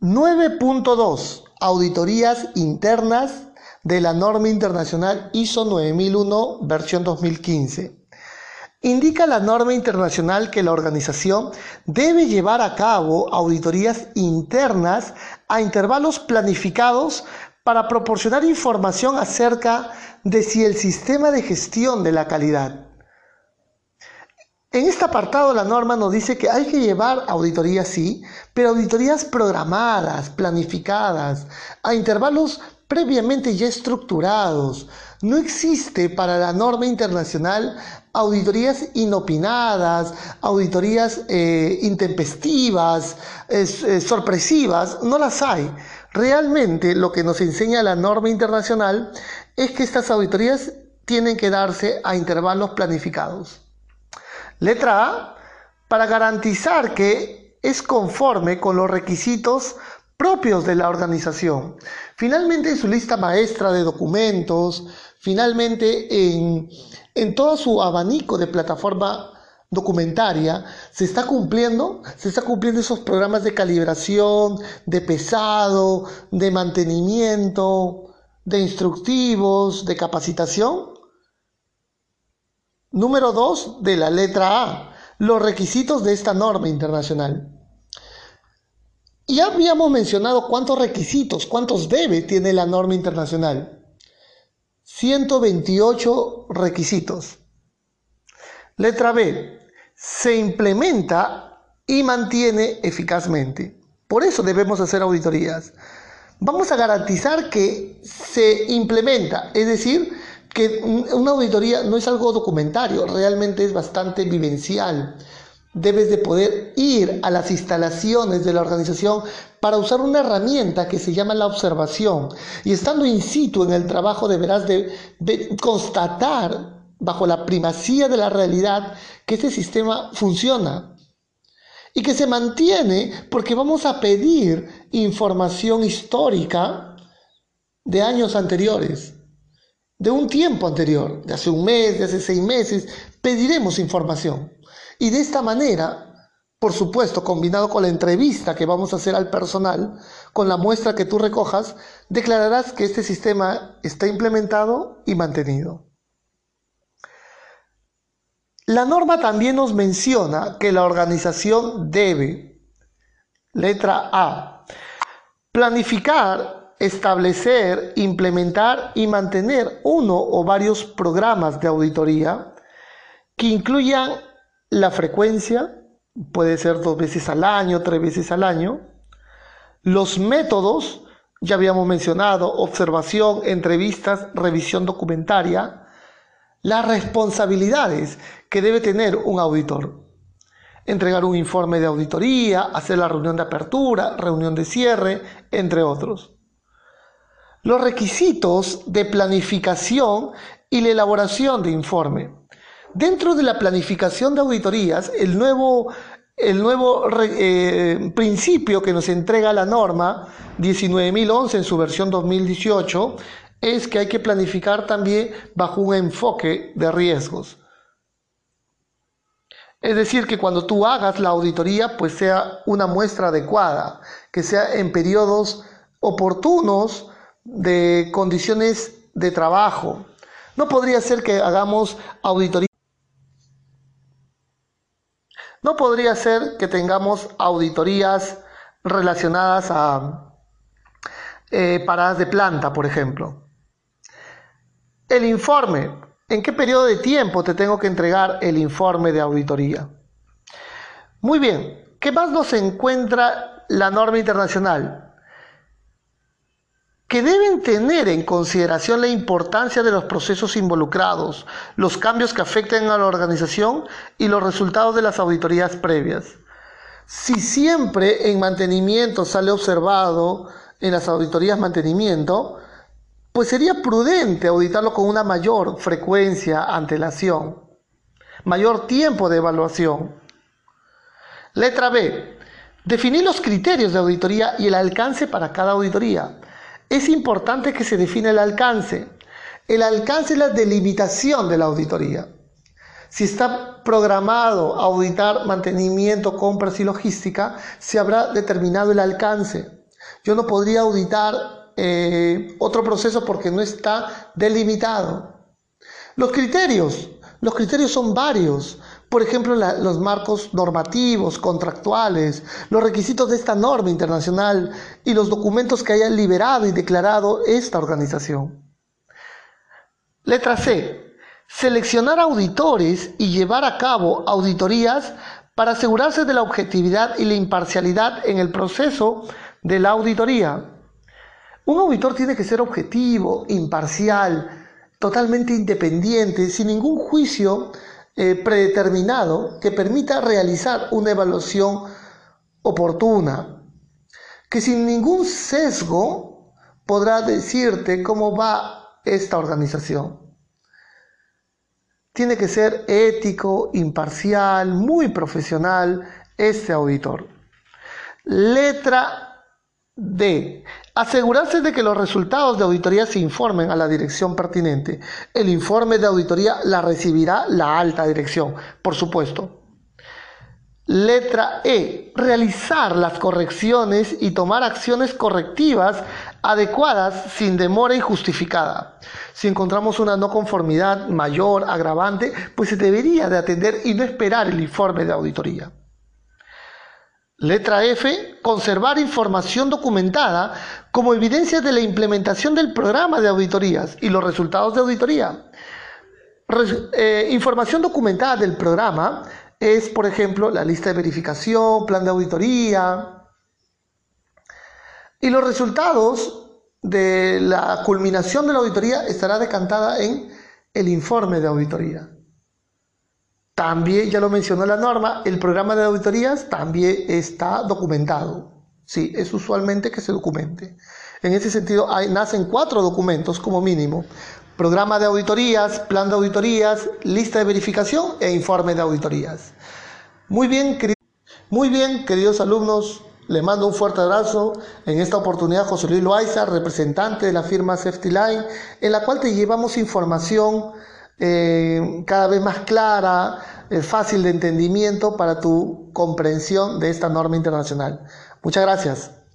9.2. Auditorías internas de la norma internacional ISO 9001 versión 2015. Indica la norma internacional que la organización debe llevar a cabo auditorías internas a intervalos planificados para proporcionar información acerca de si el sistema de gestión de la calidad en este apartado la norma nos dice que hay que llevar auditorías, sí, pero auditorías programadas, planificadas, a intervalos previamente ya estructurados. No existe para la norma internacional auditorías inopinadas, auditorías eh, intempestivas, eh, sorpresivas, no las hay. Realmente lo que nos enseña la norma internacional es que estas auditorías tienen que darse a intervalos planificados. Letra A, para garantizar que es conforme con los requisitos propios de la organización. Finalmente en su lista maestra de documentos, finalmente en, en todo su abanico de plataforma documentaria, se está cumpliendo, se está cumpliendo esos programas de calibración, de pesado, de mantenimiento, de instructivos, de capacitación. Número 2 de la letra A, los requisitos de esta norma internacional. Ya habíamos mencionado cuántos requisitos, cuántos debe tiene la norma internacional. 128 requisitos. Letra B, se implementa y mantiene eficazmente. Por eso debemos hacer auditorías. Vamos a garantizar que se implementa, es decir, que una auditoría no es algo documentario, realmente es bastante vivencial. Debes de poder ir a las instalaciones de la organización para usar una herramienta que se llama la observación. Y estando in situ en el trabajo deberás de, constatar bajo la primacía de la realidad que este sistema funciona y que se mantiene porque vamos a pedir información histórica de años anteriores de un tiempo anterior, de hace un mes, de hace seis meses, pediremos información. Y de esta manera, por supuesto, combinado con la entrevista que vamos a hacer al personal, con la muestra que tú recojas, declararás que este sistema está implementado y mantenido. La norma también nos menciona que la organización debe, letra A, planificar establecer, implementar y mantener uno o varios programas de auditoría que incluyan la frecuencia, puede ser dos veces al año, tres veces al año, los métodos, ya habíamos mencionado, observación, entrevistas, revisión documentaria, las responsabilidades que debe tener un auditor. Entregar un informe de auditoría, hacer la reunión de apertura, reunión de cierre, entre otros los requisitos de planificación y la elaboración de informe. Dentro de la planificación de auditorías, el nuevo, el nuevo eh, principio que nos entrega la norma 19011 en su versión 2018 es que hay que planificar también bajo un enfoque de riesgos. Es decir, que cuando tú hagas la auditoría, pues sea una muestra adecuada, que sea en periodos oportunos, de condiciones de trabajo. No podría ser que hagamos auditoría. No podría ser que tengamos auditorías relacionadas a eh, paradas de planta, por ejemplo. El informe. ¿En qué periodo de tiempo te tengo que entregar el informe de auditoría? Muy bien. ¿Qué más nos encuentra la norma internacional? Que deben tener en consideración la importancia de los procesos involucrados, los cambios que afecten a la organización y los resultados de las auditorías previas. Si siempre en mantenimiento sale observado en las auditorías mantenimiento, pues sería prudente auditarlo con una mayor frecuencia, antelación, mayor tiempo de evaluación. Letra B. Definir los criterios de auditoría y el alcance para cada auditoría es importante que se define el alcance. El alcance es la delimitación de la auditoría. Si está programado auditar mantenimiento, compras y logística, se habrá determinado el alcance. Yo no podría auditar eh, otro proceso porque no está delimitado. Los criterios, los criterios son varios. Por ejemplo, los marcos normativos, contractuales, los requisitos de esta norma internacional y los documentos que haya liberado y declarado esta organización. Letra C. Seleccionar auditores y llevar a cabo auditorías para asegurarse de la objetividad y la imparcialidad en el proceso de la auditoría. Un auditor tiene que ser objetivo, imparcial, totalmente independiente, sin ningún juicio eh, predeterminado que permita realizar una evaluación oportuna, que sin ningún sesgo podrá decirte cómo va esta organización. Tiene que ser ético, imparcial, muy profesional este auditor. Letra D. Asegurarse de que los resultados de auditoría se informen a la dirección pertinente. El informe de auditoría la recibirá la alta dirección, por supuesto. Letra E. Realizar las correcciones y tomar acciones correctivas adecuadas sin demora injustificada. Si encontramos una no conformidad mayor, agravante, pues se debería de atender y no esperar el informe de auditoría. Letra F. Conservar información documentada como evidencia de la implementación del programa de auditorías y los resultados de auditoría. Eh, información documentada del programa es, por ejemplo, la lista de verificación, plan de auditoría. Y los resultados de la culminación de la auditoría estará decantada en el informe de auditoría. También, ya lo mencionó la norma, el programa de auditorías también está documentado. Sí, es usualmente que se documente. En ese sentido, hay, nacen cuatro documentos como mínimo. Programa de auditorías, plan de auditorías, lista de verificación e informe de auditorías. Muy bien, muy bien, queridos alumnos, les mando un fuerte abrazo. En esta oportunidad, José Luis Loaiza, representante de la firma Safety Line, en la cual te llevamos información eh, cada vez más clara, eh, fácil de entendimiento para tu comprensión de esta norma internacional. Muchas gracias.